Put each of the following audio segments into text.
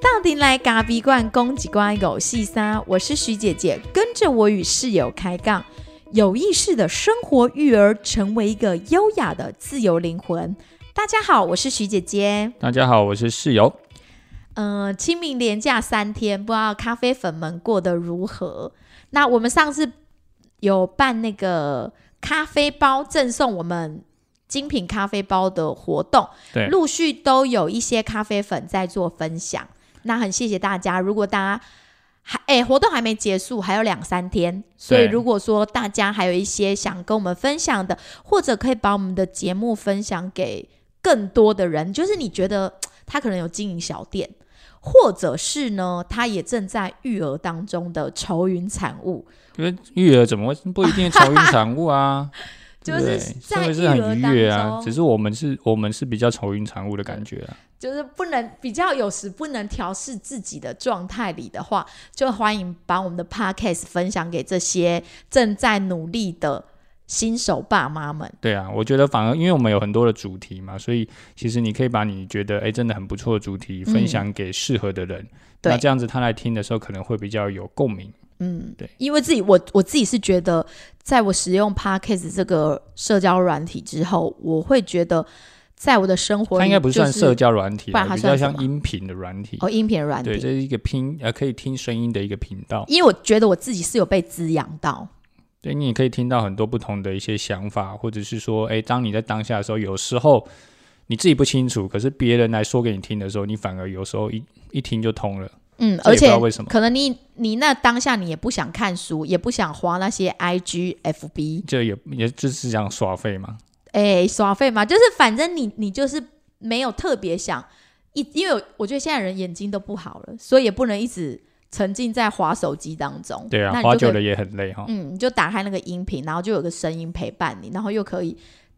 到底来咖啡馆攻击关狗细沙，我是徐姐姐，跟着我与室友开杠，有意识的生活育儿，成为一个优雅的自由灵魂。大家好，我是徐姐姐。大家好，我是室友。嗯，清明连假三天，不知道咖啡粉们过得如何？那我们上次有办那个咖啡包赠送我们精品咖啡包的活动，对，陆续都有一些咖啡粉在做分享。那很谢谢大家。如果大家还哎活动还没结束，还有两三天，所以如果说大家还有一些想跟我们分享的，或者可以把我们的节目分享给更多的人，就是你觉得他可能有经营小店。或者是呢，他也正在育儿当中的愁云惨雾，因为育儿怎么会不一定愁云惨雾啊？就是在育儿很愉悦啊，只是我们是我们是比较愁云惨雾的感觉啊。就是不能比较有时不能调试自己的状态里的话，就欢迎把我们的 podcast 分享给这些正在努力的新手爸妈们。对啊，我觉得反而因为我们有很多的主题嘛，所以其实你可以把你觉得哎真的很不错的主题分享给适合的人，嗯那这样子他来听的时候可能会比较有共鸣。嗯，对，因为自己我我自己是觉得，在我使用 podcast 这个社交软体之后，我会觉得在我的生活里、它应该不算社交软体比较像音频的软体。哦音频软对，体，这是一个拼呃可以听声音的一个频道。因为我觉得我自己是有被滋养到。对你也可以听到很多不同的一些想法，或者是说，哎，当你在当下的时候，有时候你自己不清楚，可是别人来说给你听的时候，你反而有时候一一听就通了。嗯，而且可能你你那当下你也不想看书，也不想花那些 IG、FB，就也也就是这样耍废嘛。哎，耍废嘛，就是反正你你就是没有特别想一，因为我觉得现在人眼睛都不好了，所以也不能一直沉浸在滑手机当中。对啊滑久了也很累哈。嗯，你就打开那个音频，然后就有个声音陪伴你，然后又可以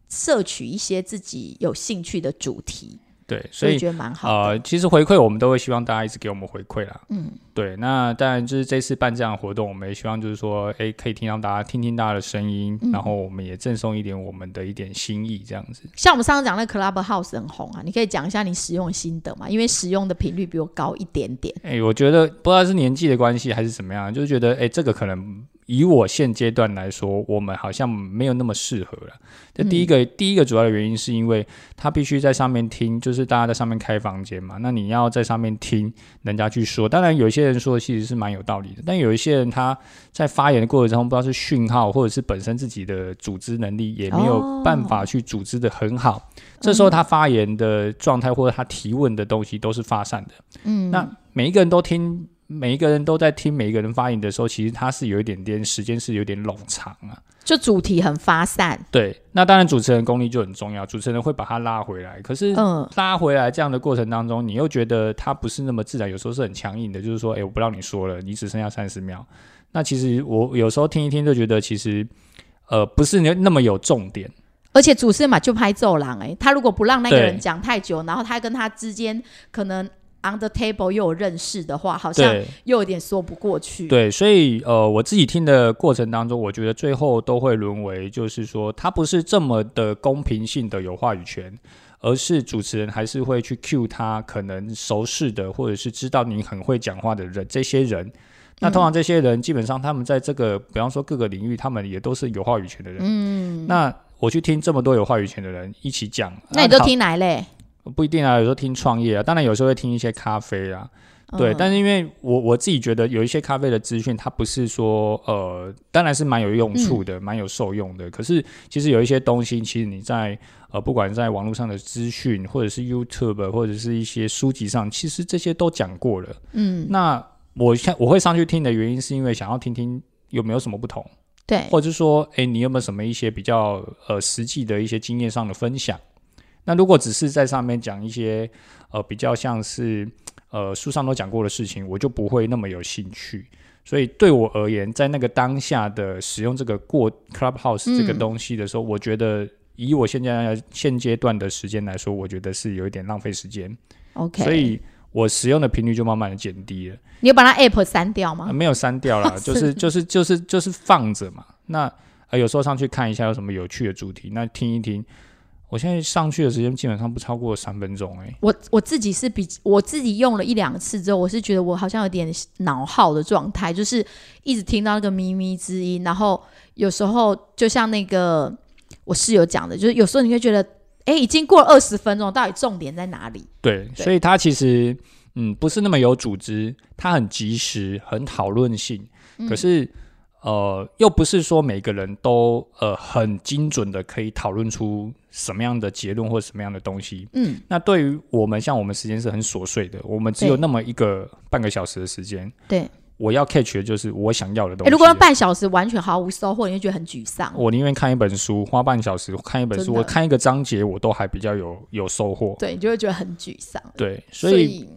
摄取一些自己有兴趣的主题，对，所以觉得蛮好的。呃，其实回馈我们都会希望大家一直给我们回馈啦。嗯，对，那当然就是这次办这样的活动，我们也希望就是说，哎，可以听到大家听听大家的声音，嗯然后我们也赠送一点我们的一点心意，这样子。像我们上次讲那个 Clubhouse 很红啊，你可以讲一下你使用心得嘛？因为使用的频率比我高一点点。哎、我觉得不知道是年纪的关系还是怎么样，就是觉得哎、这个可能以我现阶段来说，我们好像没有那么适合了。这第一个、第一个主要的原因是因为他必须在上面听，就是大家在上面开房间嘛，那你要在上面听人家去说。当然，有一些人说的其实是蛮有道理的，但有一些人他在发言的过程中，不知道是讯号或者是本身自己的组织能力也没有办法去组织的很好。这时候他发言的状态或者他提问的东西都是发散的。嗯，那每一个人都听，每一个人都在听每一个人发言的时候，其实他是有一点点时间是有点冗长啊。就主题很发散。对，那当然主持人功力就很重要，主持人会把他拉回来。可是嗯，拉回来这样的过程当中，你又觉得他不是那么自然，有时候是很强硬的，就是说，哎、我不让你说了，你只剩下三十秒。那其实我有时候听一听就觉得，其实呃不是那那么有重点。而且主持人嘛就拍走廊哎，他如果不让那个人讲太久，然后他跟他之间可能 on the table 又有认识的话，好像又有点说不过去。对，所以呃，我自己听的过程当中，我觉得最后都会沦为，就是说，他不是这么的公平性的有话语权，而是主持人还是会去 cue 他可能熟识的，或者是知道你很会讲话的人，这些人。那通常这些人基本上他们在这个，比方说各个领域，他们也都是有话语权的人。嗯，那我去听这么多有话语权的人一起讲，那你都听哪一类？不一定啊，有时候听创业啊，当然有时候会听一些咖啡啊，对，嗯但是因为我我自己觉得有一些咖啡的资讯，它不是说呃，当然是蛮有用处嗯的，蛮、有受用的。可是其实有一些东西，其实你在呃，不管在网络上的资讯，或者是 YouTube，或者是一些书籍上，其实这些都讲过了。嗯，那我看我会上去听的原因，是因为想要听听有没有什么不同，对，或者是说，哎，你有没有什么一些比较呃实际的一些经验上的分享？那如果只是在上面讲一些呃比较像是呃书上都讲过的事情，我就不会那么有兴趣。所以对我而言，在那个当下的使用这个过 Clubhouse 这个嗯东西的时候，我觉得以我现在现阶段的时间来说，我觉得是有一点浪费时间，OK，所以我使用的频率就慢慢的减低了。你有把它 App 删掉吗啊？没有删掉啦，就是就是就是就是放着嘛。那呃，有时候上去看一下有什么有趣的主题，那听一听。我现在上去的时间基本上不超过三分钟，哎，我我自己是比我自己用了一两次之后，我是觉得我好像有点脑耗的状态，就是一直听到那个咪咪之音，然后有时候就像那个我室友讲的，就是有时候你会觉得，哎，已经过了二十分钟，到底重点在哪里？对，所以它其实嗯不是那么有组织，它很及时，很讨论性，可是。呃，又不是说每个人都呃很精准的可以讨论出什么样的结论或什么样的东西。嗯，那对于我们，像我们时间是很琐碎的，我们只有那么一个半个小时的时间。对，我要 catch 的就是我想要的东西。如果半小时完全毫无收获，你会觉得很沮丧。我宁愿看一本书，花半小时看一本书，我看一个章节，我都还比较有有收获。对，你就会觉得很沮丧。对，所以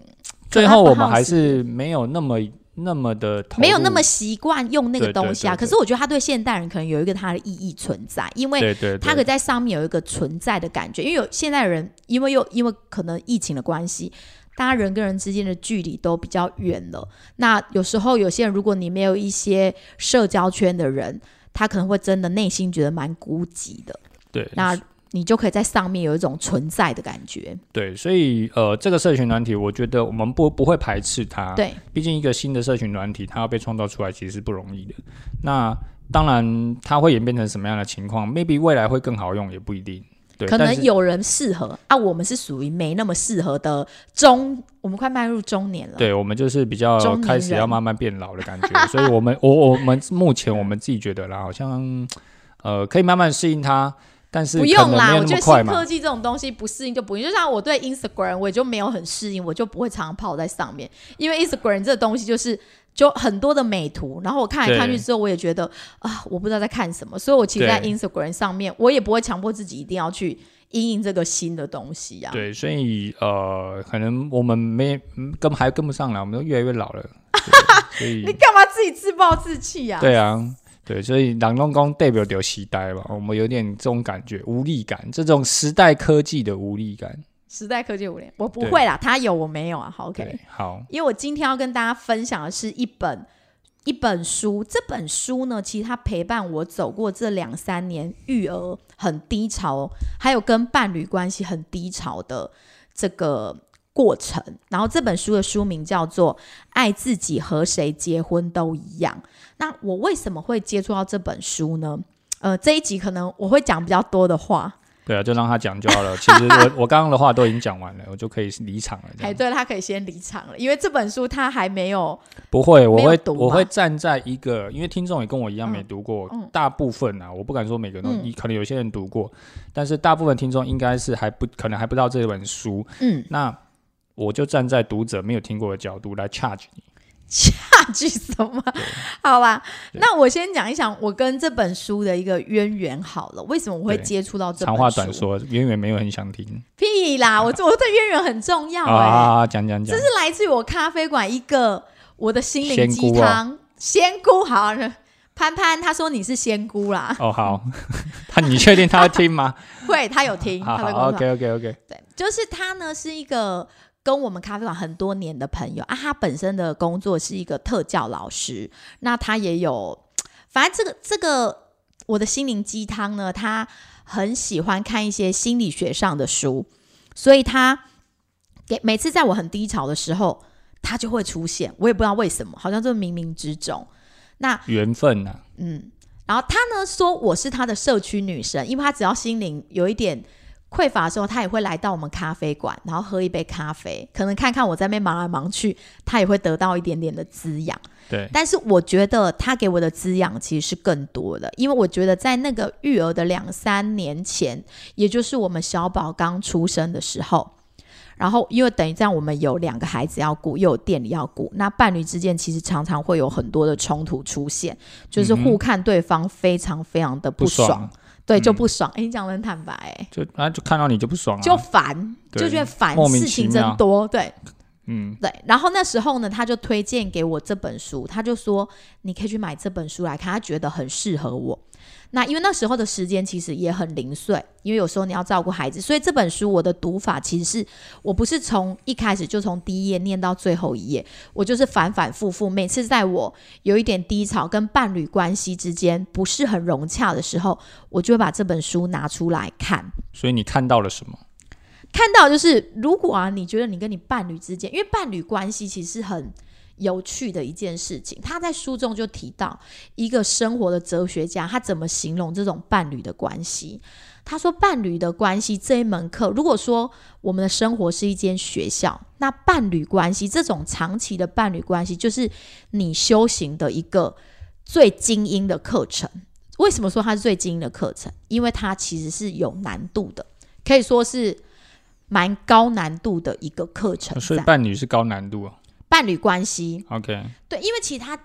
最后我们还是没有那么。那么的没有那么习惯用那个东西啊，可是我觉得它对现代人可能有一个它的意义存在，因为它可以在上面有一个存在的感觉。因为有现代人，因为又因为可能疫情的关系，大家人跟人之间的距离都比较远了。那有时候有些人，如果你没有一些社交圈的人，他可能会真的内心觉得蛮孤寂的。对，那。你就可以在上面有一种存在的感觉。对，所以呃，这个社群软体，我觉得我们不不会排斥它。对，毕竟一个新的社群软体，它要被创造出来，其实是不容易的。那当然，它会演变成什么样的情况？maybe 未来会更好用，也不一定。对，可能有人适合啊，我们是属于没那么适合的中，我们快迈入中年了。对，我们就是比较开始要慢慢变老的感觉。所以我们我我们目前我们自己觉得啦，好像呃，可以慢慢适应它。但是不用啦，我觉得新科技这种东西不适应就不用。就像我对 Instagram，我也就没有很适应，我就不会常常泡在上面。因为 Instagram 这个东西就是就很多的美图，然后我看来看去之后，我也觉得啊，我不知道在看什么，所以我其实，在 Instagram 上面，我也不会强迫自己一定要去应应这个新的东西啊。对，所以呃，可能我们没跟还跟不上了，我们都越来越老了。所以 你干嘛自己自暴自弃啊？对啊。对，所以朗东公代表丢时代吧，我们有点这种感觉，无力感，这种时代科技的无力感。时代科技无力，我不会啦，他有我没有啊？好，OK，好。因为我今天要跟大家分享的是一本一本书，这本书呢，其实它陪伴我走过这两三年育儿很低潮，还有跟伴侣关系很低潮的这个过程。然后这本书的书名叫做《爱自己和谁结婚都一样》。那我为什么会接触到这本书呢？呃，这一集可能我会讲比较多的话。对啊，就让他讲就好了。其实我 我刚刚的话都已经讲完了，我就可以离场了。哎，对，他可以先离场了，因为这本书他还没有。不会，我会我会站在一个，因为听众也跟我一样没读过，大部分啊，我不敢说每个人都，可能有些人读过，但是大部分听众应该是还不可能还不知道这本书。嗯，那我就站在读者没有听过的角度来 charge 你。charge 什么？好吧，那我先讲一讲我跟这本书的一个渊源好了。为什么我会接触到这本书？长话短说，渊源没有很想听。屁啦！我 我的渊源很重要哎，讲讲讲。这是来自于我咖啡馆一个我的心灵鸡汤。仙姑好，潘潘他说你是仙姑啦。哦好，他你确定他会听吗？会，他有听。好，OK OK OK。对，就是他呢是一个。跟我们咖啡馆很多年的朋友啊，他本身的工作是一个特教老师，那他也有，反正这个这个我的心灵鸡汤呢，他很喜欢看一些心理学上的书，所以他给每次在我很低潮的时候，他就会出现，我也不知道为什么，好像就冥冥之中，那缘分呢？嗯，然后他呢说我是他的社区女神，因为他只要心灵有一点。匮乏的时候，他也会来到我们咖啡馆，然后喝一杯咖啡，可能看看我在那边忙来忙去，他也会得到一点点的滋养。对，但是我觉得他给我的滋养其实是更多的，因为我觉得在那个育儿的两三年前，也就是我们小宝刚出生的时候，然后因为等于这样，我们有两个孩子要顾，又有店里要顾，那伴侣之间其实常常会有很多的冲突出现，就是互看对方非常非常的不爽。对，就不爽。哎，你讲的很坦白，欸，就啊，就看到你就不爽，就烦，就觉得烦，事情真多。对，嗯，对，然后那时候呢，他就推荐给我这本书，他就说你可以去买这本书来看，他觉得很适合我。那因为那时候的时间其实也很零碎，因为有时候你要照顾孩子，所以这本书我的读法其实是我不是从一开始就从第一页念到最后一页，我就是反反复复，每次在我有一点低潮跟伴侣关系之间不是很融洽的时候，我就会把这本书拿出来看。所以你看到了什么？看到就是，如果啊，你觉得你跟你伴侣之间，因为伴侣关系其实是很有趣的一件事情。他在书中就提到一个生活的哲学家，他怎么形容这种伴侣的关系？他说，伴侣的关系这一门课，如果说我们的生活是一间学校，那伴侣关系这种长期的伴侣关系，就是你修行的一个最精英的课程。为什么说它是最精英的课程？因为它其实是有难度的，可以说是。蛮高难度的一个课程，所以伴侣是高难度啊。伴侣关系，OK，对，因为其他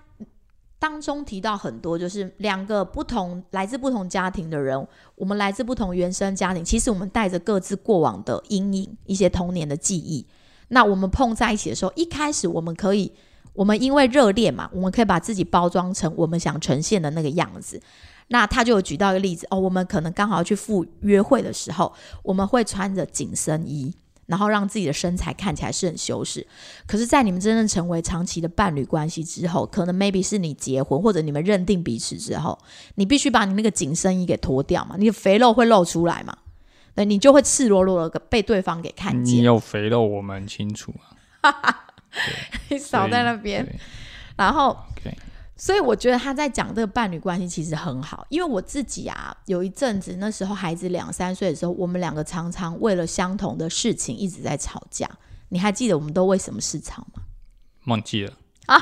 当中提到很多，就是两个不同来自不同家庭的人，我们来自不同原生家庭，其实我们带着各自过往的阴影，一些童年的记忆。那我们碰在一起的时候，一开始我们可以，我们因为热恋嘛，我们可以把自己包装成我们想呈现的那个样子。那他就有举到一个例子哦，我们可能刚好要去赴约会的时候，我们会穿着紧身衣，然后让自己的身材看起来是很修饰。可是，在你们真正成为长期的伴侣关系之后，可能 maybe 是你结婚或者你们认定彼此之后，你必须把你那个紧身衣给脱掉嘛，你的肥肉会露出来嘛，对，你就会赤裸裸的被对方给看见。你有肥肉，我们很清楚啊。你少在那边，然后。所以我觉得他在讲这个伴侣关系其实很好，因为我自己啊，有一阵子那时候孩子两三岁的时候，我们两个常常为了相同的事情一直在吵架。你还记得我们都为什么事吵吗？忘记了啊！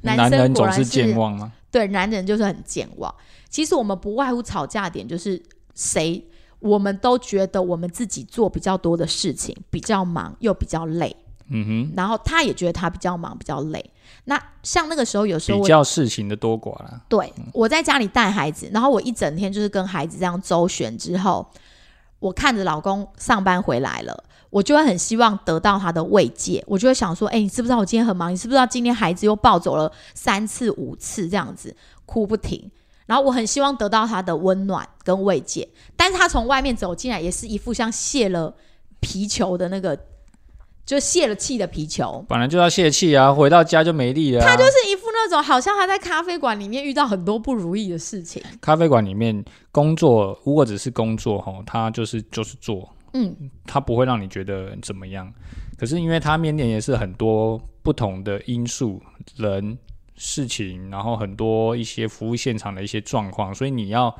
男人总是健忘吗？对，男人就是很健忘。其实我们不外乎吵架点就是谁，我们都觉得我们自己做比较多的事情，比较忙又比较累。嗯哼，然后他也觉得他比较忙，比较累。那像那个时候，有时候比较事情的多寡了。对，我在家里带孩子，然后我一整天就是跟孩子这样周旋之后，我看着老公上班回来了，我就会很希望得到他的慰藉。我就会想说，哎，你知不知道我今天很忙？你知不知道今天孩子又抱走了三次、五次这样子，哭不停。然后我很希望得到他的温暖跟慰藉，但是他从外面走进来，也是一副像泄了皮球的那个。就泄了气的皮球，本来就要泄气啊，回到家就没力了。他就是一副那种，好像他在咖啡馆里面遇到很多不如意的事情。咖啡馆里面工作，如果只是工作哈，他就是就是做，嗯，他不会让你觉得怎么样。可是因为他面临也是很多不同的因素、人、事情，然后很多一些服务现场的一些状况，所以你要。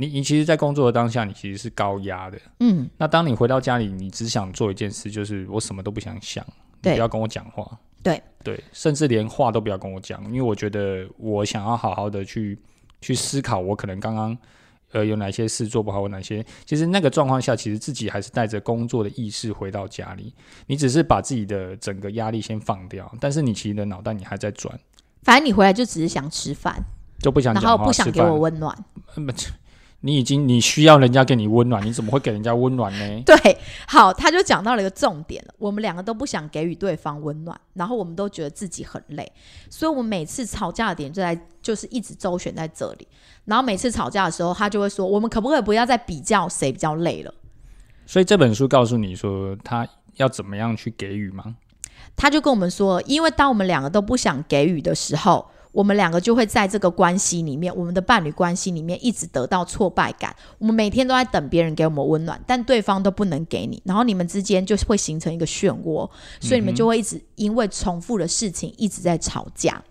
你你其实，在工作的当下，你其实是高压的。嗯，那当你回到家里，你只想做一件事，就是我什么都不想想，不要跟我讲话。对对，甚至连话都不要跟我讲，因为我觉得我想要好好的去去思考，我可能刚刚呃有哪些事做不好，哪些其实那个状况下，其实自己还是带着工作的意识回到家里。你只是把自己的整个压力先放掉，但是你其实的脑袋你还在转。反正你回来就只是想吃饭，就不想然后不想给我温暖。你已经你需要人家给你温暖，你怎么会给人家温暖呢？对，好，他就讲到了一个重点了。我们两个都不想给予对方温暖，然后我们都觉得自己很累，所以我们每次吵架的点就在就是一直周旋在这里。然后每次吵架的时候，他就会说：“我们可不可以不要再比较谁比较累了？”所以这本书告诉你说，他要怎么样去给予吗？他就跟我们说，因为当我们两个都不想给予的时候。我们两个就会在这个关系里面，我们的伴侣关系里面一直得到挫败感。我们每天都在等别人给我们温暖，但对方都不能给你，然后你们之间就会形成一个漩涡，所以你们就会一直因为重复的事情一直在吵架。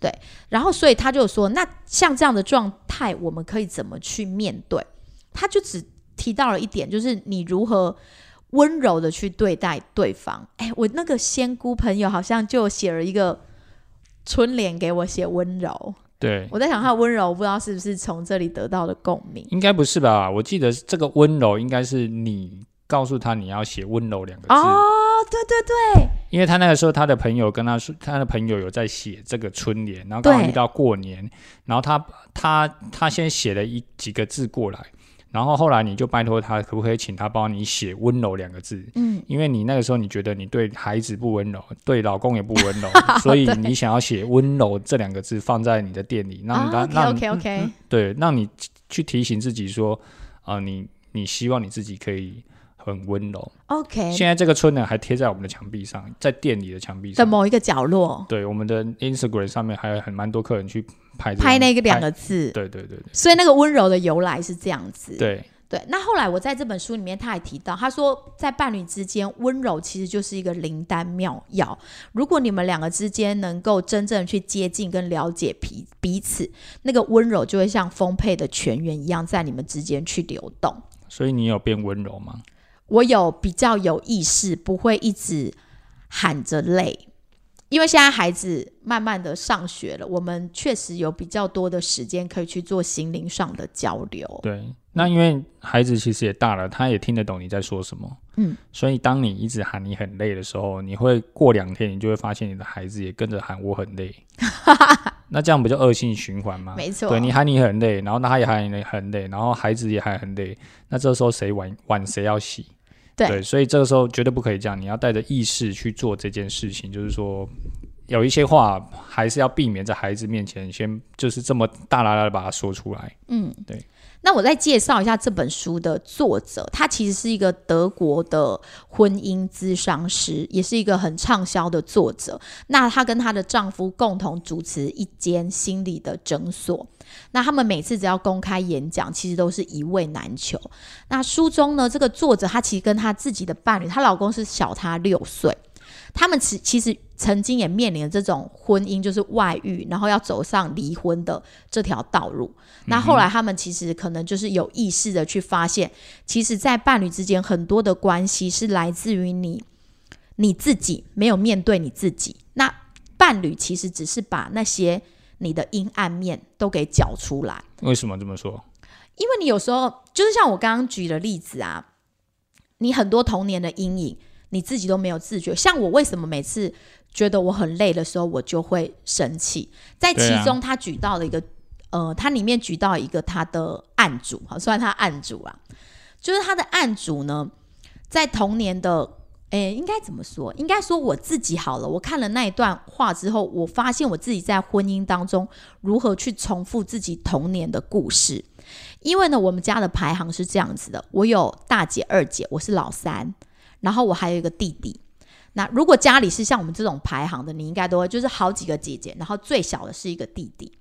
对，然后所以他就说，那像这样的状态，我们可以怎么去面对？他就只提到了一点，就是你如何温柔的去对待对方。哎，我那个仙姑朋友好像就写了一个。春联给我写温柔，对。我在想他的温柔，不知道是不是从这里得到的共鸣？应该不是吧？我记得这个温柔应该是你告诉他你要写温柔两个字。哦，对对对，因为他那个时候他的朋友跟他说，他的朋友有在写这个春联，然后刚好遇到过年，然后他他他先写了一几个字过来，然后后来你就拜托他，可不可以请他帮你写温柔两个字？嗯，因为你那个时候你觉得你对孩子不温柔，对老公也不温柔，所以你想要写温柔这两个字放在你的店里，让他、啊让，OK OK OK，对，让你去提醒自己说，啊、你你希望你自己可以很温柔。OK 现在这个春呢，还贴在我们的墙壁上，在店里的墙壁的上。某一个角落对，我们的 Instagram 上面还有很蛮多客人去拍拍那个两拍个字，对对对对所以那个温柔的由来是这样子。对对，那后来我在这本书里面，他还提到，他说在伴侣之间，温柔其实就是一个灵丹妙药。如果你们两个之间能够真正去接近跟了解彼彼此，那个温柔就会像丰沛的泉源一样，在你们之间去流动。所以你有变温柔吗？我有比较有意识，不会一直喊着累。因为现在孩子慢慢的上学了，我们确实有比较多的时间可以去做心灵上的交流。对，那因为孩子其实也大了，他也听得懂你在说什么。嗯，所以当你一直喊你很累的时候，你会过两天，你就会发现你的孩子也跟着喊我很累。那这样不就恶性循环吗？没错对你喊你很累，然后他也喊你很累，然后孩子也喊很累，那这时候谁碗碗谁要洗？对所以这个时候绝对不可以这样，你要带着意识去做这件事情，就是说。有一些话还是要避免在孩子面前先就是这么大啦啦的把它说出来。嗯，对。那我再介绍一下这本书的作者，他其实是一个德国的婚姻咨商师，也是一个很畅销的作者。那她跟她的丈夫共同主持一间心理的诊所。那他们每次只要公开演讲，其实都是一位难求。那书中呢，这个作者她其实跟她自己的伴侣，她老公是小她六岁。他们其其实曾经也面临了这种婚姻就是外遇，然后要走上离婚的这条道路。那后来他们其实可能就是有意识的去发现，其实，在伴侣之间很多的关系是来自于你你自己没有面对你自己。那伴侣其实只是把那些你的阴暗面都给搅出来。为什么这么说？因为你有时候就是像我刚刚举的例子啊，你很多童年的阴影，你自己都没有自觉。像我为什么每次觉得我很累的时候，我就会生气？在其中，他举到了一个，呃，他里面举到一个他的案主，好，算他案主啊，就是他的案主呢，在童年的。诶，应该怎么说？应该说我自己好了。我看了那一段话之后，我发现我自己在婚姻当中如何去重复自己童年的故事。因为呢，我们家的排行是这样子的：我有大姐、二姐，我是老三，然后我还有一个弟弟。那如果家里是像我们这种排行的，你应该都会就是好几个姐姐，然后最小的是一个弟弟。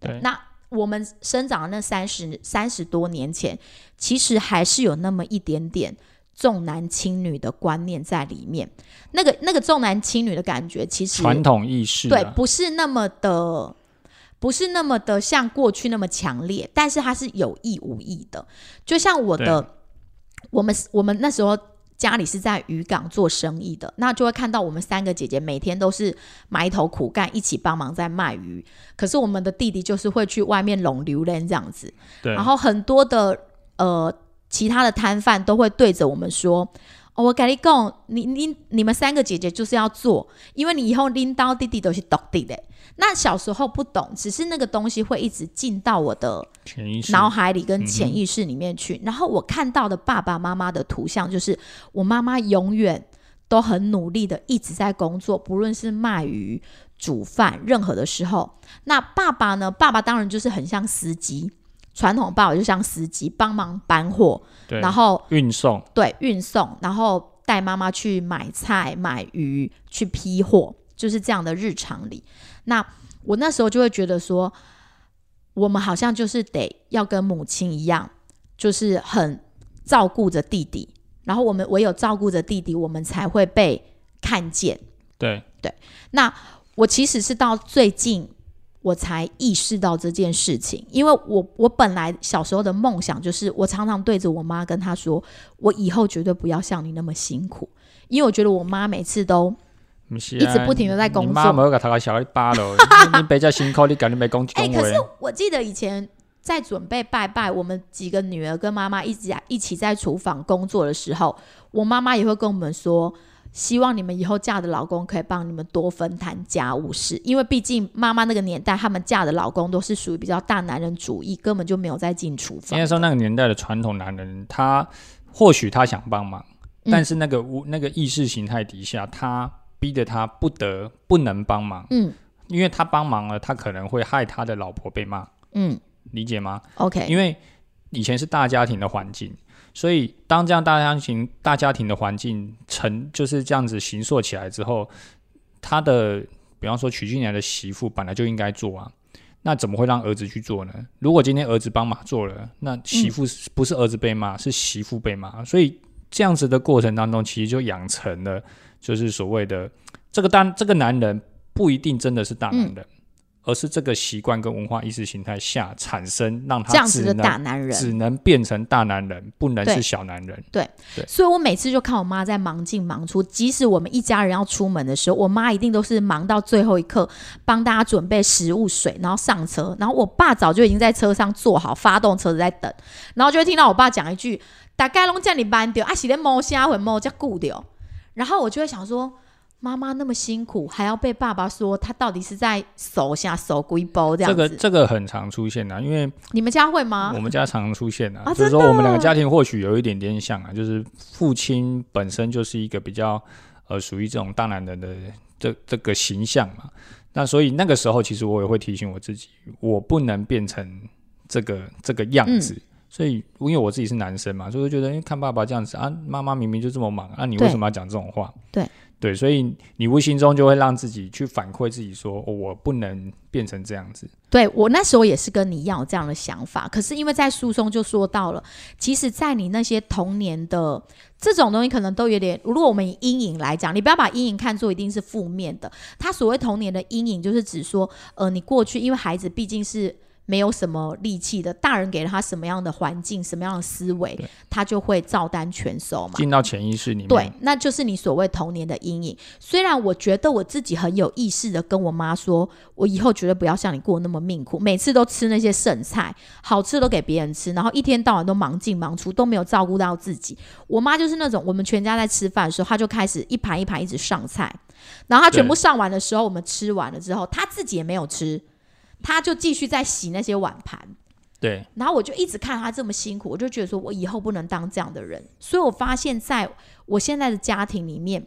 对那我们生长的那三十三十多年前，其实还是有那么一点点重男轻女的观念在里面。那个那个重男轻女的感觉，其实传统意识、啊，对，不是那么的，不是那么的像过去那么强烈，但是它是有意无意的。就像我的，我们我们那时候家里是在渔港做生意的，那就会看到我们三个姐姐每天都是埋头苦干，一起帮忙在卖鱼。可是我们的弟弟就是会去外面拢榴莲这样子，对，然后很多的呃其他的摊贩都会对着我们说。哦、我跟你讲，你你你们三个姐姐就是要做，因为你以后拎到弟弟都是独弟的。那小时候不懂，只是那个东西会一直进到我的潜意识脑海里跟潜意识里面去。然后我看到的爸爸妈妈的图像，就是我妈妈永远都很努力的一直在工作，不论是卖鱼、煮饭，任何的时候。那爸爸呢？爸爸当然就是很像司机，传统爸爸就像司机，帮忙搬货，然后运送，对运送，然后带妈妈去买菜、买鱼、去批货，就是这样的日常里。那我那时候就会觉得说，我们好像就是得要跟母亲一样，就是很照顾着弟弟，然后我们唯有照顾着弟弟，我们才会被看见。对对，那我其实是到最近我才意识到这件事情，因为我我本来小时候的梦想就是，我常常对着我妈跟她说，我以后绝对不要像你那么辛苦，因为我觉得我妈每次都不是、啊、一直不停的在工作你妈没有给他个小一巴喽，你比较辛苦，你赶紧没讲哎、可是。我记得以前在准备拜拜，我们几个女儿跟妈妈一起一起在厨房工作的时候，我妈妈也会跟我们说。希望你们以后嫁的老公可以帮你们多分摊家务事，因为毕竟妈妈那个年代，他们嫁的老公都是属于比较大男人主义，根本就没有在进厨房。应该说那个年代的传统男人，他或许他想帮忙，嗯但是那个无那个意识形态底下，他逼得他不得不能帮忙，嗯。因为他帮忙了，他可能会害他的老婆被骂，嗯。理解吗？，OK，因为以前是大家庭的环境，所以当这样大家庭大家庭的环境成就是这样子形塑起来之后，他的比方说娶进来的媳妇本来就应该做啊，那怎么会让儿子去做呢？如果今天儿子帮忙做了，那媳妇不是儿子被骂，是媳妇被骂，所以这样子的过程当中，其实就养成了就是所谓的这个大这个男人不一定真的是大男人。而是这个习惯跟文化意识形态下产生，让他这样子的大男人，只能变成大男人，不能是小男人。对所以我每次就看我妈在忙进忙出，即使我们一家人要出门的时候，我妈一定都是忙到最后一刻，帮大家准备食物、水，然后上车。然后我爸早就已经在车上坐好，发动车子在等，然后就会听到我爸讲一句：“大概拢叫你搬掉，啊，是咧摸虾会摸叫顾掉。”然后我就会想说。妈妈那么辛苦，还要被爸爸说他到底是在手下手龟包这样子？这个这个很常出现啊，因为你们家会吗我？们家常常出现啊，啊就是说我们两个家庭或许有一点点像啊，就是父亲本身就是一个比较呃属于这种大男人的这这个形象嘛。那所以那个时候，其实我也会提醒我自己，我不能变成这个这个样子。嗯所以，因为我自己是男生嘛，所以我就觉得，哎，看爸爸这样子啊，妈妈明明就这么忙啊，你为什么要讲这种话？对对，所以你无形中就会让自己去反馈自己说，我不能变成这样子。对我那时候也是跟你一样有这样的想法，可是因为在书中就说到了，其实，在你那些童年的这种东西，可能都有点。如果我们以阴影来讲，你不要把阴影看作一定是负面的。他所谓童年的阴影，就是指说，呃，你过去因为孩子毕竟是。没有什么力气的，大人给了他什么样的环境、什么样的思维，他就会照单全收嘛。进到潜意识里面。对，那就是你所谓童年的阴影。虽然我觉得我自己很有意识的跟我妈说，我以后绝对不要像你过那么命苦，每次都吃那些剩菜，好吃都给别人吃，然后一天到晚都忙进忙出，都没有照顾到自己。我妈就是那种，我们全家在吃饭的时候，她就开始一盘一盘一直上菜，然后她全部上完的时候，我们吃完了之后，她自己也没有吃，她就继续在洗那些碗盘。对然后我就一直看他这么辛苦，我就觉得说我以后不能当这样的人。所以我发现，在我现在的家庭里面，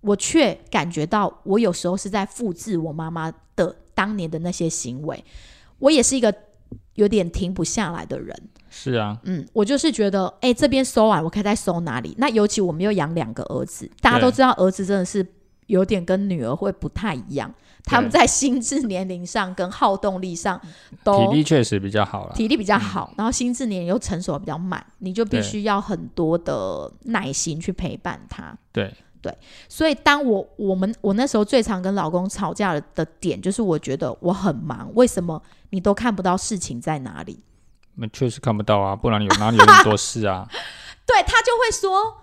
我却感觉到我有时候是在复制我妈妈的当年的那些行为。我也是一个有点停不下来的人。是啊，嗯，我就是觉得，哎、这边收完，我可以再收哪里？那尤其我们又养两个儿子，大家都知道，儿子真的是有点跟女儿会不太一样。他们在心智年龄上跟好动力上都体力确实比较好了。体力比较好，然后心智年龄又成熟得比较慢，你就必对须要很多的耐心去陪伴他。对对所以，当我我们我那时候最常跟老公吵架的的点，就是我觉得我很忙，为什么你都看不到事情在哪里？那确实看不到啊，不然有哪里有那么多事啊？对他就会说。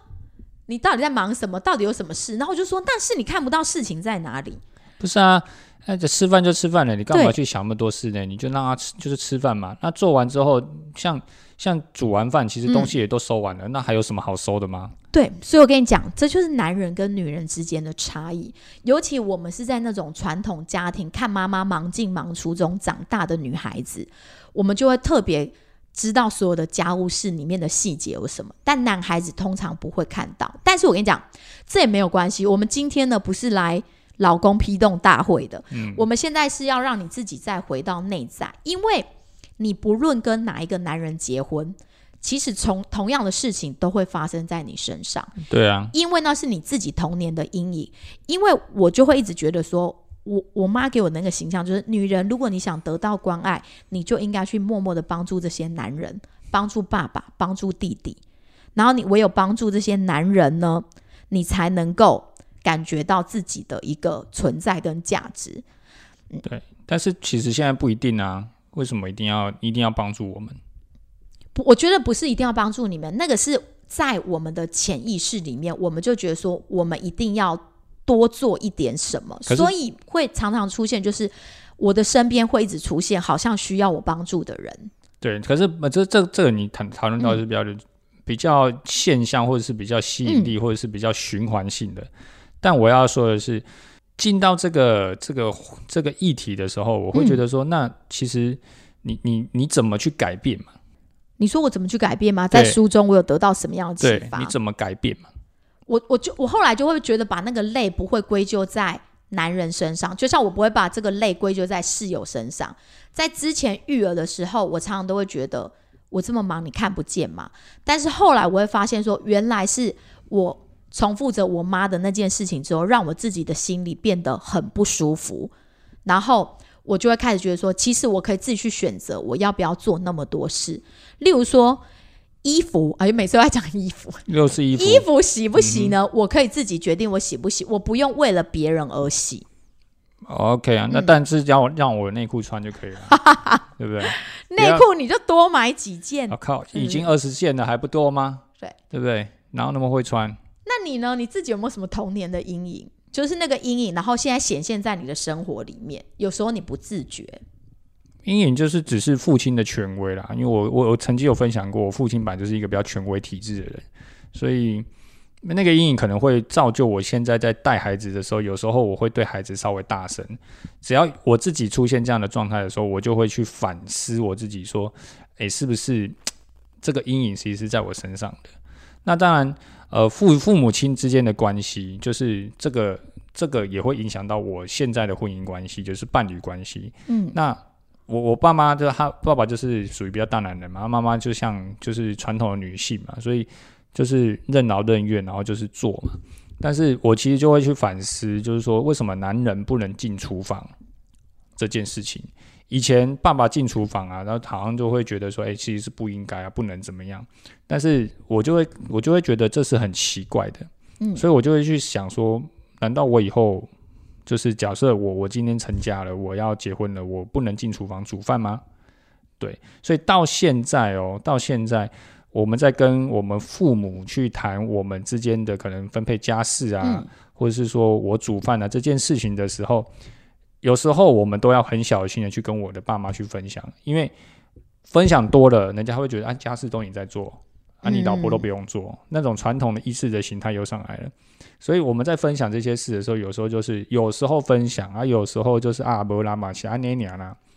你到底在忙什么？到底有什么事？然后我就说，但是你看不到事情在哪里。不是啊，那就吃饭就吃饭了，你干嘛去想那么多事呢？你就让他吃，就是吃饭嘛。那做完之后，像像煮完饭，其实东西也都收完了，那还有什么好收的吗？对，所以我跟你讲，这就是男人跟女人之间的差异。尤其我们是在那种传统家庭，看妈妈忙进忙出中长大的女孩子，我们就会特别知道所有的家务事里面的细节有什么。但男孩子通常不会看到。但是我跟你讲，这也没有关系。我们今天呢，不是来老公批动大会的，嗯我们现在是要让你自己再回到内在，因为你不论跟哪一个男人结婚。其实从同样的事情都会发生在你身上，对啊，因为那是你自己童年的阴影。因为我就会一直觉得说，我我妈给我那个形象就是，女人如果你想得到关爱，你就应该去默默的帮助这些男人，帮助爸爸，帮助弟弟。然后你唯有帮助这些男人呢，你才能够感觉到自己的一个存在跟价值。对但是其实现在不一定啊，为什么一定要一定要帮助我们？不，我觉得不是一定要帮助你们，那个是在我们的潜意识里面，我们就觉得说，我们一定要多做一点什么，所以会常常出现，就是我的身边会一直出现好像需要我帮助的人。对，可是呃这这这个你谈讨论到是嗯比较、比较现象，或者是比较吸引力，或者是比较循环性的。但我要说的是，进到这个这个这个议题的时候，我会觉得说，那其实你你你怎么去改变嘛？你说我怎么去改变吗？在书中我有得到什么样的启，发你？怎么改变嘛？我我就我后来就会觉得把那个累不会归咎在男人身上，就像我不会把这个累归咎在室友身上。在之前育儿的时候，我常常都会觉得我这么忙你看不见嘛。但是后来我会发现说，原来是我重复着我妈的那件事情之后，让我自己的心里变得很不舒服，然后。我就会开始觉得说，其实我可以自己去选择我要不要做那么多事，例如说衣服，哎，每次都在讲衣服，又是衣服，衣服洗不洗呢？我可以自己决定我洗不洗，我不用为了别人而洗。OK 啊，嗯那但是让我让我内裤穿就可以了，对不对？内裤你就多买几件。我、靠，已经二十件了，还不多吗？对，对不对？然后那么会穿？那你呢？你自己有没有什么童年的阴影？就是那个阴影，然后现在显现在你的生活里面，有时候你不自觉。阴影就是只是父亲的权威啦，因为我我我曾经有分享过，我父亲本来就是一个比较权威体制的人，所以那个阴影可能会造就我现在在带孩子的时候，有时候我会对孩子稍微大声。只要我自己出现这样的状态的时候，我就会去反思我自己，说，诶，是不是这个阴影其实是在我身上的？那当然，呃，父父母亲之间的关系，就是这个这个也会影响到我现在的婚姻关系，就是伴侣关系。嗯，那我我爸妈就他爸爸就是属于比较大男人嘛，妈妈就像就是传统的女性嘛，所以就是任劳任怨，然后就是做嘛。但是我其实就会去反思，就是说为什么男人不能进厨房这件事情？以前爸爸进厨房啊，然后好像就会觉得说，哎、其实是不应该啊，不能怎么样。但是我就会我就会觉得这是很奇怪的，嗯所以我就会去想说，难道我以后就是假设我我今天成家了，我要结婚了，我不能进厨房煮饭吗？对，所以到现在哦，到现在我们在跟我们父母去谈我们之间的可能分配家事啊，嗯或者是说我煮饭啊这件事情的时候，有时候我们都要很小心的去跟我的爸妈去分享，因为分享多了，人家会觉得啊家事都你在做，啊你老婆都不用做，那种传统的意识的形态又上来了。所以我们在分享这些事的时候，有时候就是有时候分享啊，有时候就是啊不拉嘛，其他捏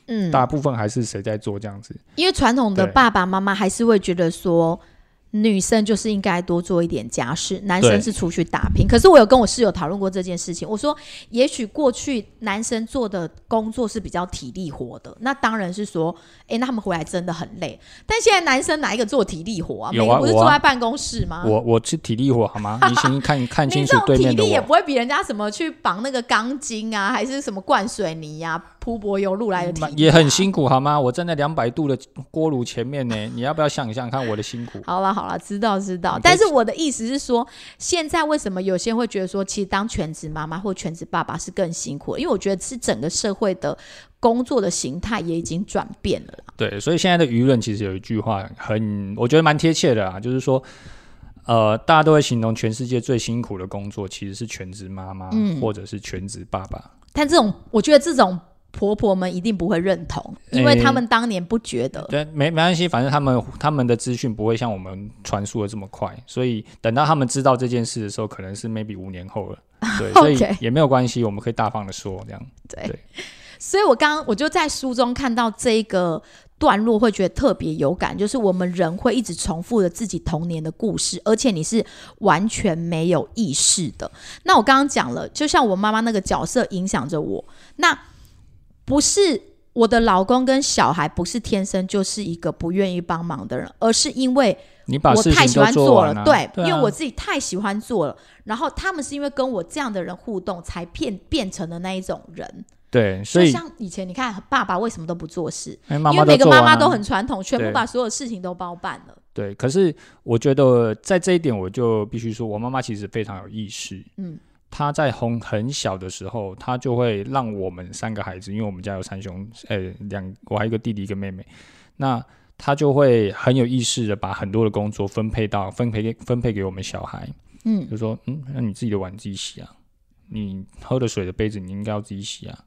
嗯，大部分还是谁在做这样子。因为传统的爸爸妈妈还是会觉得说，女生就是应该多做一点家事，男生是出去打拼。可是我有跟我室友讨论过这件事情，我说，也许过去男生做的工作是比较体力活的，那当然是说，诶，那他们回来真的很累。但现在男生哪一个做体力活啊？有啊不是坐在办公室吗？我我是体力活好吗？你先看 看清楚你这种体对面的也不会比人家什么去绑那个钢筋啊，还是什么灌水泥呀、铺柏油路来的体力、啊也很。辛苦好吗？我站在两百度的锅炉前面呢，你要不要想一想看我的辛苦？好了好了，知道知道但是我的意思是说，现在为什么有些人会觉得说，其实当全职妈妈或全职爸爸是更辛苦？因为我觉得是整个社会的工作的形态也已经转变了啦。对，所以现在的舆论其实有一句话很，我觉得蛮贴切的啊，就是说，呃，大家都会形容全世界最辛苦的工作其实是全职妈妈、嗯或者是全职爸爸。但这种，我觉得这种婆婆们一定不会认同，因为他们当年不觉得。对，没没关系，反正他们他们的资讯不会像我们传输的这么快，所以等到他们知道这件事的时候，可能是 maybe 五年后了。对，所以也没有关系，我们可以大方的说这样。对对所以我刚刚我就在书中看到这一个段落，会觉得特别有感，就是我们人会一直重复着自己童年的故事，而且你是完全没有意识的。那我刚刚讲了，就像我妈妈那个角色影响着我，那不是。我的老公跟小孩不是天生就是一个不愿意帮忙的人，而是因为你把我事情都太喜欢做完了，对，对啊，因为我自己太喜欢做了，然后他们是因为跟我这样的人互动，才变变成了那一种人。对，所以就像以前你看，爸爸为什么都不做事？哎妈因为每个妈妈都很传统，全部把所有事情都包办了。对，可是我觉得在这一点，我就必须说，我妈妈其实非常有意识。嗯，她在红很小的时候，他就会让我们三个孩子，因为我们家有三兄，呃，两我还有一个弟弟一个妹妹，那他就会很有意识的把很多的工作分配到分配给分配给我们小孩，嗯就说，嗯，那你自己的碗自己洗啊，你喝的水的杯子你应该要自己洗啊，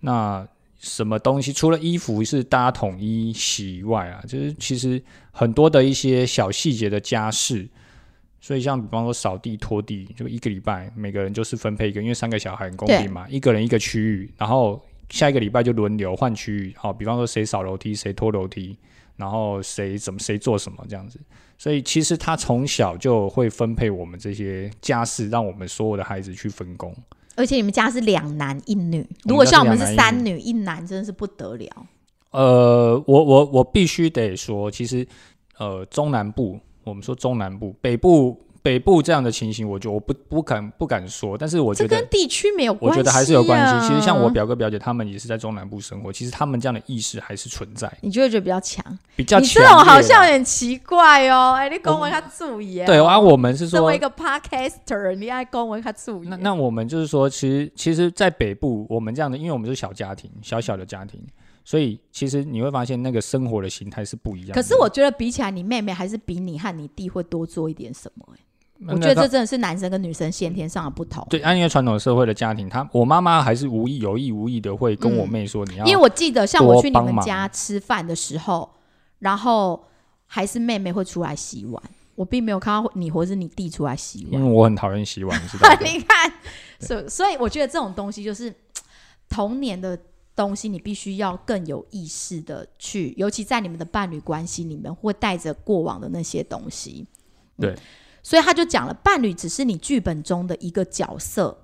那。什么东西除了衣服是大家统一洗以外啊，就是其实很多的一些小细节的家事，所以像比方说扫地、拖地，就一个礼拜每个人就是分配一个，因为三个小孩很公平嘛，一个人一个区域，然后下一个礼拜就轮流换区域。好，比方说谁扫楼梯，谁拖楼梯，然后谁怎么谁做什么这样子。所以其实他从小就会分配我们这些家事，让我们所有的孩子去分工。而且你们家是两男一女，如果像我们是三女一男，真的是不得了。呃，我我我必须得说，其实呃中南部。我们说中南部、北部、北部这样的情形，我就我不不敢不敢说，但是我觉得跟地区没有关系，我觉得还是有关系。其实像我表哥表姐他们也是在中南部生活，其实他们这样的意识还是存在。你就会觉得比较强，比较你这种好像有点奇怪哦。哎，你公文他注意。对啊，我们是说，作为一个 podcaster，你爱公文他注意。那那我们就是说，其实其实，在北部，我们这样的，因为我们是小家庭，小小的家庭。所以其实你会发现，那个生活的形态是不一样。可是我觉得比起来，你妹妹还是比你和你弟会多做一点什么。哎，我觉得这真的是男生跟女生先天上的不同。对，按因为传统社会的家庭，他我妈妈还是无意有意无意的会跟我妹说你要。因为我记得，像我去你们家吃饭的时候，然后还是妹妹会出来洗碗，我并没有看到你或是你弟出来洗碗。因为我很讨厌洗碗，你知道吗？你看，所所以我觉得这种东西就是 童年的。东西你必须要更有意识的去，尤其在你们的伴侣关系里面，会带着过往的那些东西。对，所以他就讲了，伴侣只是你剧本中的一个角色，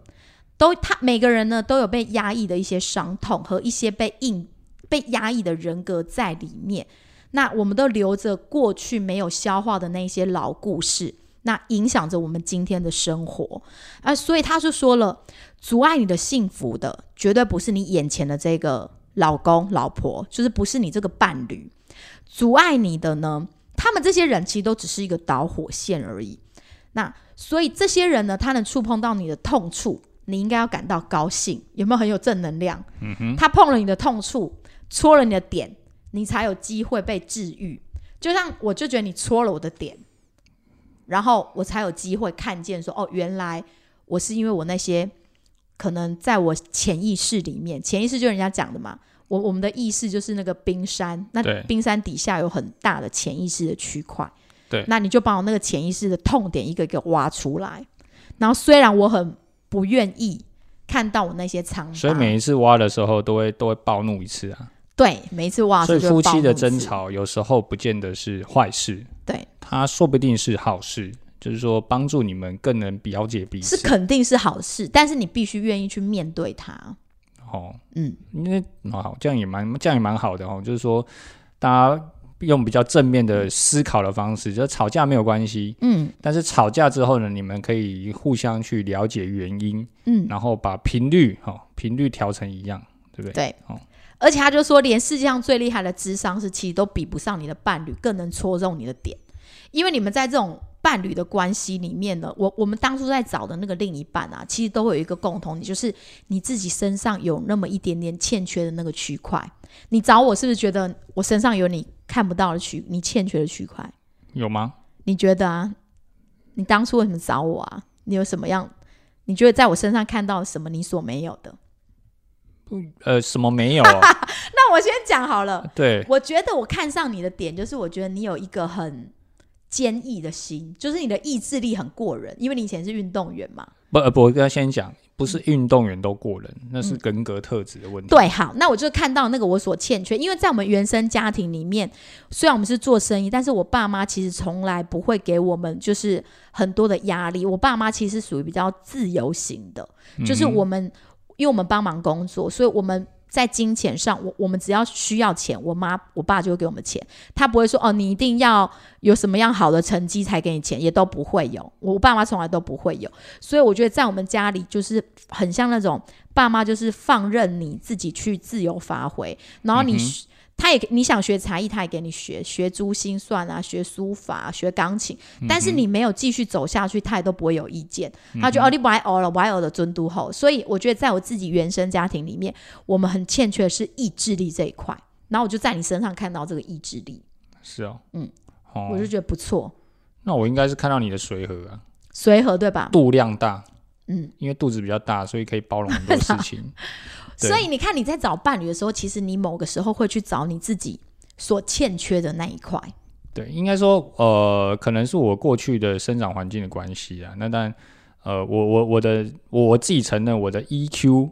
都他每个人呢都有被压抑的一些伤痛和一些被硬被压抑的人格在里面。那我们都留着过去没有消化的那些老故事。那影响着我们今天的生活啊，所以他就说了，阻碍你的幸福的，绝对不是你眼前的这个老公、老婆，就是不是你这个伴侣。阻碍你的呢，他们这些人其实都只是一个导火线而已。那所以这些人呢，他能触碰到你的痛处，你应该要感到高兴，有没有很有正能量？嗯哼，他碰了你的痛处，戳了你的点，你才有机会被治愈。就像我就觉得你戳了我的点。然后我才有机会看见，说哦，原来我是因为我那些可能在我潜意识里面，潜意识就是人家讲的嘛，我我们的意识就是那个冰山，那冰山底下有很大的潜意识的区块，对，那你就把我那个潜意识的痛点一个一个挖出来。然后虽然我很不愿意看到我那些伤，所以每一次挖的时候都会都会暴怒一次啊。对，每一次挖，所以夫妻的争吵有时候不见得是坏事。对，它说不定是好事，就是说帮助你们更能了解彼此，是肯定是好事。但是你必须愿意去面对它。哦，嗯，因为好，这样也蛮这样也蛮好的哦。就是说，大家用比较正面的思考的方式，就是吵架没有关系，嗯，但是吵架之后呢，你们可以互相去了解原因，嗯，然后把频率哈频率调成一样，对不对？对，哦。而且他就说，连世界上最厉害的智商是，其实都比不上你的伴侣更能戳中你的点，因为你们在这种伴侣的关系里面呢，我我们当初在找的那个另一半啊，其实都会有一个共同，就是你自己身上有那么一点点欠缺的那个区块。你找我是不是觉得我身上有你看不到的区，你欠缺的区块？有吗？你觉得啊？你当初为什么找我啊？你有什么样？你觉得在我身上看到什么你所没有的？不，呃，什么没有？那我先讲好了。对，我觉得我看上你的点，就是我觉得你有一个很坚毅的心，就是你的意志力很过人，因为你以前是运动员嘛。不，呃，不，我跟他先讲，不是运动员都过人，那是人格特质的问题。对，好，那我就看到那个我所欠缺，因为在我们原生家庭里面，虽然我们是做生意，但是我爸妈其实从来不会给我们就是很多的压力。我爸妈其实属于比较自由型的，就是我们。因为我们帮忙工作，所以我们在金钱上，我我们只要需要钱，我妈我爸就会给我们钱。他不会说哦，你一定要有什么样好的成绩才给你钱，也都不会有。我爸妈从来都不会有，所以我觉得在我们家里就是很像那种爸妈就是放任你自己去自由发挥，然后你。他也你想学才艺，他也给你学学珠心算啊，学书法，学钢琴。但是你没有继续走下去，他也都不会有意见。他觉得哦，你不爱熬了，不爱熬的尊都后。所以我觉得，在我自己原生家庭里面，我们很欠缺的是意志力这一块。然后我就在你身上看到这个意志力。是哦，嗯，我就觉得不错。那我应该是看到你的随和啊，随和对吧？度量大，嗯，因为肚子比较大，所以可以包容很多事情。所以你看，你在找伴侣的时候，其实你某个时候会去找你自己所欠缺的那一块。对，应该说，呃，可能是我过去的生长环境的关系啊。那当然，呃，我我我的我自己承认我的 EQ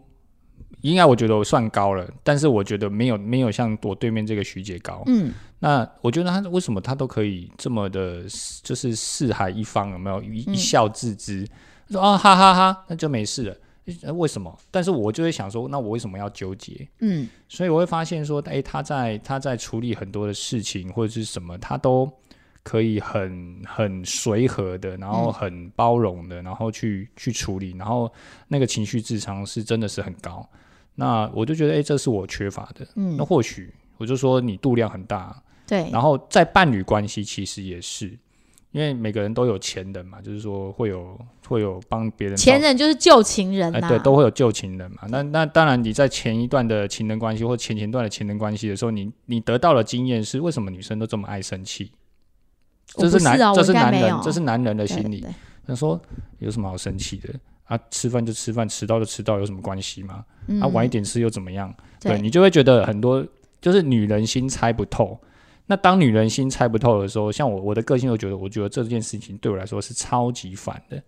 应该我觉得我算高了，但是我觉得没有没有像我对面这个徐姐高。嗯，那我觉得他为什么他都可以这么的，就是四海一方有没有一一笑置之，说啊哈哈哈，那就没事了。诶为什么？但是我就会想说，那我为什么要纠结？嗯，所以我会发现说，诶，他在他在处理很多的事情或者是什么，他都可以很很随和的，然后很包容的，然后去去处理，然后那个情绪智商是真的是很高。那我就觉得，诶，这是我缺乏的。嗯那或许我就说你度量很大，对，然后在伴侣关系其实也是，因为每个人都有前人嘛，就是说会有会有帮别人前找人就是旧情人对，都会有旧情人嘛。那那当然，你在前一段的情人关系或前前段的情人关系的时候，你你得到的经验是为什么女生都这么爱生气？这男，是啊，这是男人这是男人的心理。对他说有什么好生气的啊？吃饭就吃饭，迟到就迟到，有什么关系吗？嗯啊，晚一点吃又怎么样？对对你就会觉得很多就是女人心猜不透。那当女人心猜不透的时候，像我我的个性就觉得，我觉得这件事情对我来说是超级烦的。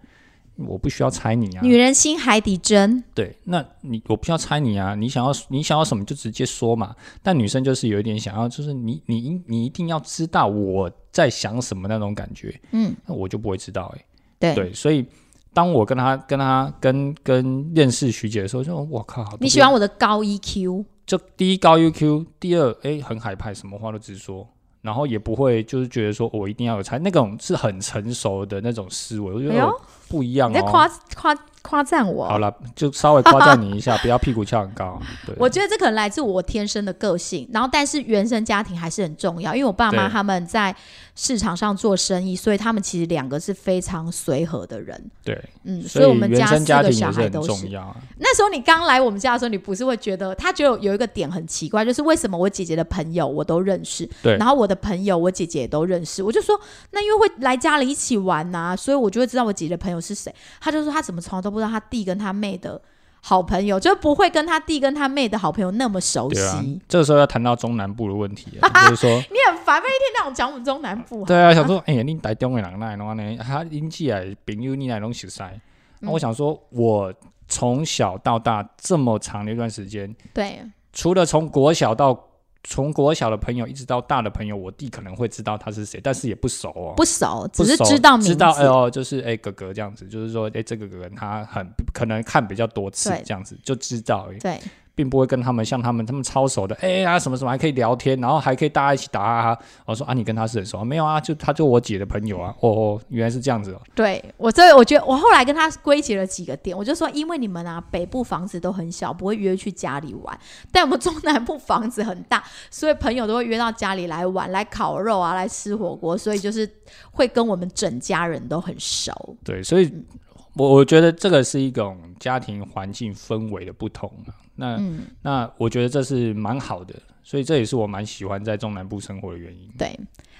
我不需要猜你啊，女人心海底针，对，那你我不需要猜你啊，你想要你想要什么就直接说嘛。但女生就是有一点想要，就是你你你你一定要知道我在想什么那种感觉，嗯，那我就不会知道哎、对，对，所以当我跟他跟他跟跟认识徐姐的时候，就我靠，你喜欢我的高 E EQ，就第一高 UQ，第二哎很海派，什么话都直说。然后也不会就是觉得说我一定要有才，那种是很成熟的那种思维，我觉得哦不一样哦。你在夸夸夸赞我。好了，就稍微夸赞你一下，不要屁股翘很高。对，我觉得这可能来自我天生的个性，然后但是原生家庭还是很重要，因为我爸妈他们在市场上做生意，所以他们其实两个是非常随和的人，对，嗯，所以我们原生四个小孩都是。重要啊。那时候你刚来我们家的时候，你不是会觉得他觉得有一个点很奇怪，就是为什么我姐姐的朋友我都认识，对然后我的朋友我姐姐也都认识，我就说那因为会来家里一起玩呐、所以我就会知道我姐姐的朋友是谁。他就说他怎么从来都不知道他弟跟他妹的好朋友，就不会跟他弟跟他妹的好朋友那么熟悉。啊，这个时候要谈到中南部的问题了，就是说，你很烦，每一天让我讲我们中南部。对啊，想说，哎、呀，你台中的人那弄呢？他引起来朋友你来弄熟悉。那我想说，我从小到大这么长的一段时间，对，除了从国小到从国小的朋友一直到大的朋友，我弟可能会知道他是谁，但是也不熟哦。不熟，只是知道名字。知道哎呦，就是哎、哥哥这样子，就是说哎、这个哥哥他很可能看比较多次这样子，就知道而已。对，并不会跟他们像他们他们超熟的，哎、呀什么什么还可以聊天，然后还可以大家一起打哈哈。我说啊，你跟他是很熟？没有啊，就他就我姐的朋友啊。哦哦，原来是这样子哦。对我，所以我觉得我后来跟他归结了几个点，我就说，因为你们啊北部房子都很小，不会约去家里玩，但我们中南部房子很大，所以朋友都会约到家里来玩，来烤肉啊，来吃火锅，所以就是会跟我们整家人都很熟。对，所以我我觉得这个是一种家庭环境氛围的不同啊。那、嗯，那我觉得这是蛮好的，所以这也是我蛮喜欢在中南部生活的原因。对。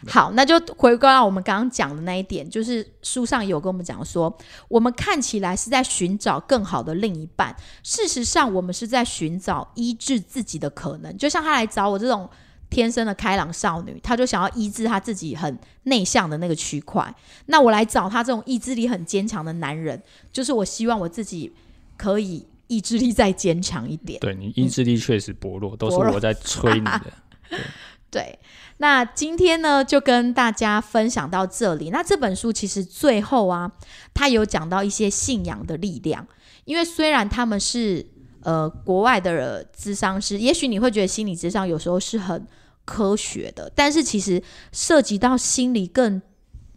好，那就回归到我们刚刚讲的那一点，就是书上有跟我们讲说，我们看起来是在寻找更好的另一半，事实上我们是在寻找医治自己的可能。就像他来找我这种天生的开朗少女，她就想要医治她自己很内向的那个区块。那我来找他这种意志力很坚强的男人，就是我希望我自己可以意志力再坚强一点。对你意志力确实薄弱，都是我在催你的。对，那今天呢就跟大家分享到这里。那这本书其实最后啊，他有讲到一些信仰的力量，因为虽然他们是呃国外的智商师，也许你会觉得心理智商有时候是很科学的，但是其实涉及到心理更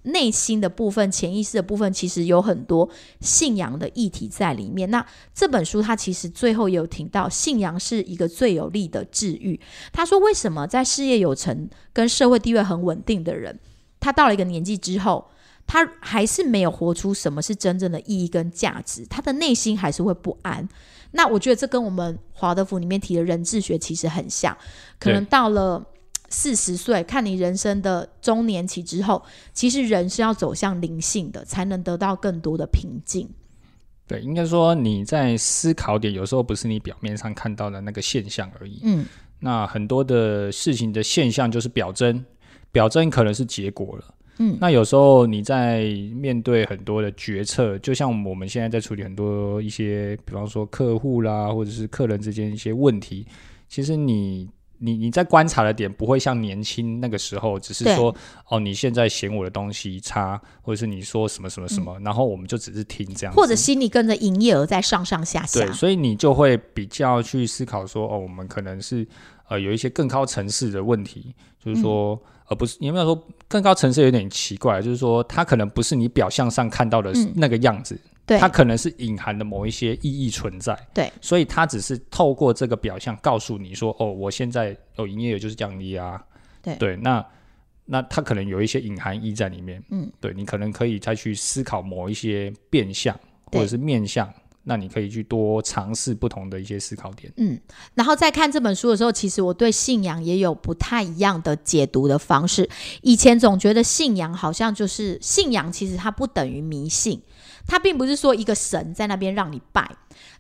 内心的部分、潜意识的部分，其实有很多信仰的议题在里面。那这本书它其实最后也有提到，信仰是一个最有力的治愈。他说，为什么在事业有成、跟社会地位很稳定的人，他到了一个年纪之后，他还是没有活出什么是真正的意义跟价值，他的内心还是会不安。那我觉得这跟我们华德福里面提的人智学其实很像，可能到了。四十岁，看你人生的中年期之后，其实人是要走向灵性的，才能得到更多的平静。对，应该说你在思考点有时候不是你表面上看到的那个现象而已。嗯，那很多的事情的现象就是表征，表征可能是结果了。嗯。那有时候你在面对很多的决策，就像我们现在在处理很多一些，比方说客户啦，或者是客人之间一些问题，其实你你你在观察的点不会像年轻那个时候，只是说哦，你现在嫌我的东西差，或者是你说什么什么什么，然后我们就只是听这样，或者心里跟着营业额在上上下下。对，。所以你就会比较去思考说，哦，我们可能是呃有一些更高层次的问题，就是说，嗯而不是你有没有说更高层次有点奇怪，就是说它可能不是你表象上看到的嗯。那个样子，对。它可能是隐含的某一些意义存在，对，所以它只是透过这个表象告诉你说，哦，我现在哦营业额就是降低啊，对。对，那。那它可能有一些隐含义在里面，嗯，对你可能可以再去思考某一些变相或者是面向，那你可以去多尝试不同的一些思考点。嗯，然后在看这本书的时候，其实我对信仰也有不太一样的解读的方式。以前总觉得信仰好像就是信仰，其实它不等于迷信，它并不是说一个神在那边让你拜。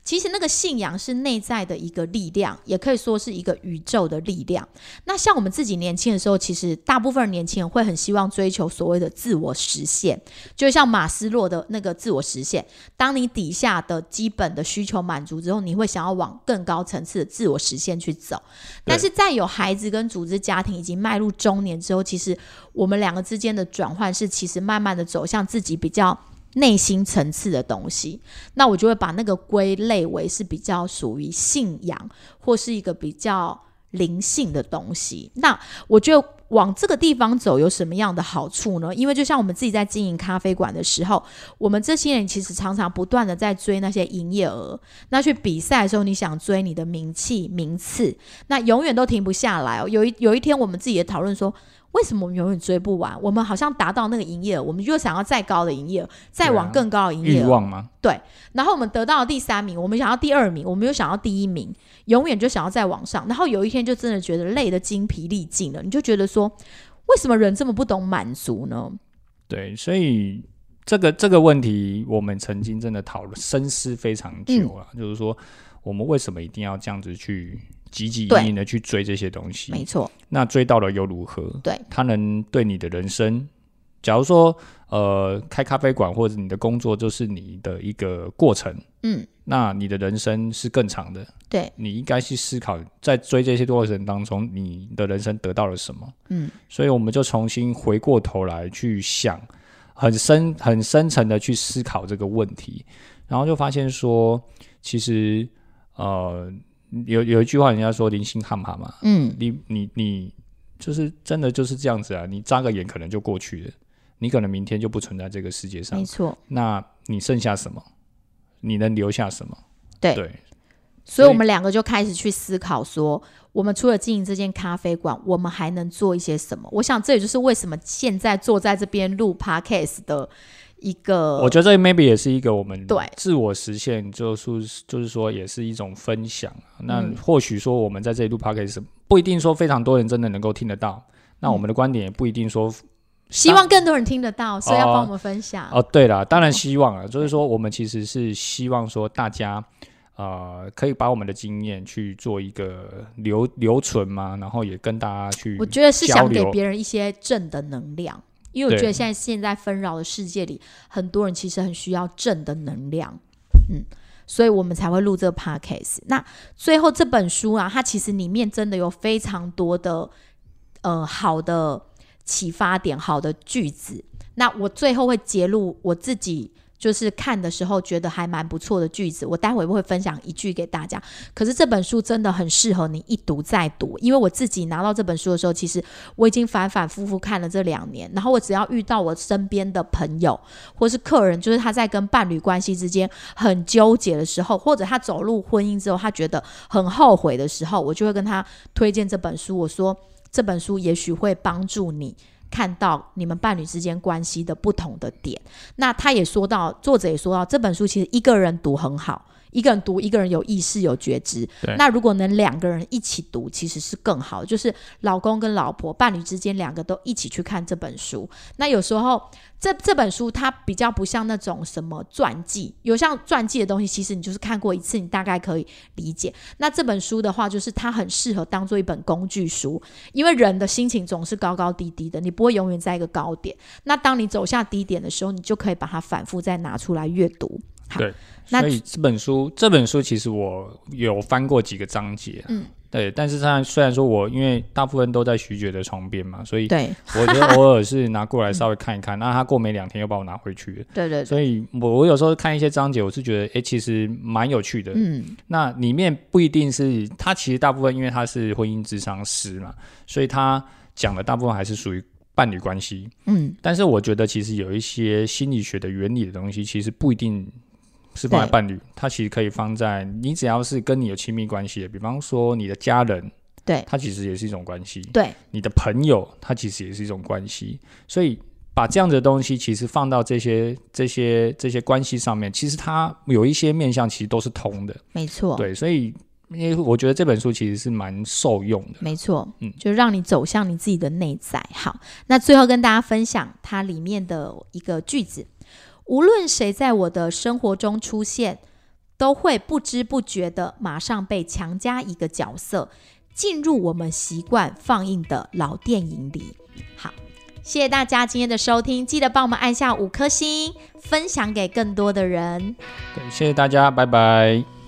其实那个信仰是内在的一个力量，也可以说是一个宇宙的力量。那像我们自己年轻的时候，其实大部分年轻人会很希望追求所谓的自我实现，就像马斯洛的那个自我实现。当你底下的基本的需求满足之后，你会想要往更高层次的自我实现去走。但是在有孩子跟组织家庭已经迈入中年之后，其实我们两个之间的转换是其实慢慢的走向自己比较内心层次的东西。那我就会把那个归类为是比较属于信仰或是一个比较灵性的东西。那我觉得往这个地方走有什么样的好处呢？因为就像我们自己在经营咖啡馆的时候，我们这些人其实常常不断的在追那些营业额。那去比赛的时候，你想追你的名气、名次，那永远都停不下来哦。有一有一天，我们自己也讨论说。为什么我们永远追不完？我们好像达到那个营业额，我们就想要再高的营业额，再往更高的营业额。欲望吗？对然后我们得到了第三名，我们想要第二名，我们又想要第一名，永远就想要再往上。然后有一天就真的觉得累得精疲力尽了，你就觉得说，为什么人这么不懂满足呢？对，所以这个这个问题，我们曾经真的讨论深思非常久了。就是说，我们为什么一定要这样子去汲汲营营的去追这些东西？没错，那追到了又如何？对，它能对你的人生，假如说呃开咖啡馆或者你的工作就是你的一个过程，嗯，那你的人生是更长的。对，你应该去思考，在追这些过程当中，你的人生得到了什么？嗯，所以我们就重新回过头来去想，很深、很深层的去思考这个问题，然后就发现说，其实呃，有有一句话人家说“零星汉爬”嘛，嗯，你你你就是真的就是这样子啊，你眨个眼可能就过去了，你可能明天就不存在这个世界上没，错，那你剩下什么？你能留下什么？对对所以我们两个就开始去思考说，我们除了经营这间咖啡馆，我们还能做一些什么？我想这也就是为什么现在坐在这边录 podcast 的一个，我觉得这 maybe 也是一个我们对。自我实现，就是就是说也是一种分享。那嗯。或许说我们在这一路 podcast 不一定说非常多人真的能够听得到，那我们的观点也不一定说希望更多人听得到，所以要帮我们分享。哦，对了，当然希望啊，就是说我们其实是希望说大家呃可以把我们的经验去做一个留留存嘛，然后也跟大家去我觉得是想给别人一些正的能量，因为我觉得现在现在纷扰的世界里，很多人其实很需要正的能量，嗯，所以我们才会录这个 podcast。那最后这本书啊，它其实里面真的有非常多的呃好的启发点、好的句子。那我最后会揭露我自己。就是看的时候觉得还蛮不错的句子，我待会会分享一句给大家。可是这本书真的很适合你一读再读，因为我自己拿到这本书的时候，其实我已经反反复复看了这两年，然后我只要遇到我身边的朋友或是客人，就是他在跟伴侣关系之间很纠结的时候，或者他走入婚姻之后，他觉得很后悔的时候，我就会跟他推荐这本书。我说这本书也许会帮助你。看到你们伴侣之间关系的不同的点，那他也说到，作者也说到，这本书其实一个人读很好，一个人读，一个人有意识、有觉知。那如果能两个人一起读，其实是更好，就是老公跟老婆、伴侣之间两个都一起去看这本书。那有时候这这本书它比较不像那种什么传记，有像传记的东西，其实你就是看过一次，你大概可以理解。那这本书的话，就是它很适合当做一本工具书，因为人的心情总是高高低低的，你不会永远在一个高点。那当你走下低点的时候，你就可以把它反复再拿出来阅读。好对，那所以这本书这本书其实我有翻过几个章节、嗯，对，但是它虽然说我因为大部分都在徐觉的床边嘛，所以对。我就偶尔是拿过来稍微看一看，那他过没两天又把我拿回去了，对对对，所以我我有时候看一些章节，我是觉得诶，其实蛮有趣的。嗯，那里面不一定是他，其实大部分因为他是婚姻智商师嘛，所以他讲的大部分还是属于伴侣关系。嗯，但是我觉得其实有一些心理学的原理的东西，其实不一定是放在伴侣，它其实可以放在你只要是跟你有亲密关系的，比方说你的家人，对它其实也是一种关系。对，你的朋友，它其实也是一种关系，所以把这样子的东西，其实放到这些这些这些关系上面，其实它有一些面向，其实都是通的。没错，对，所以因为我觉得这本书其实是蛮受用的。没错，嗯就让你走向你自己的内在。好，那最后跟大家分享它里面的一个句子：无论谁在我的生活中出现，都会不知不觉的马上被强加一个角色，进入我们习惯放映的老电影里。好。谢谢大家今天的收听，记得帮我们按下五颗星，分享给更多的人。对，谢谢大家，拜拜。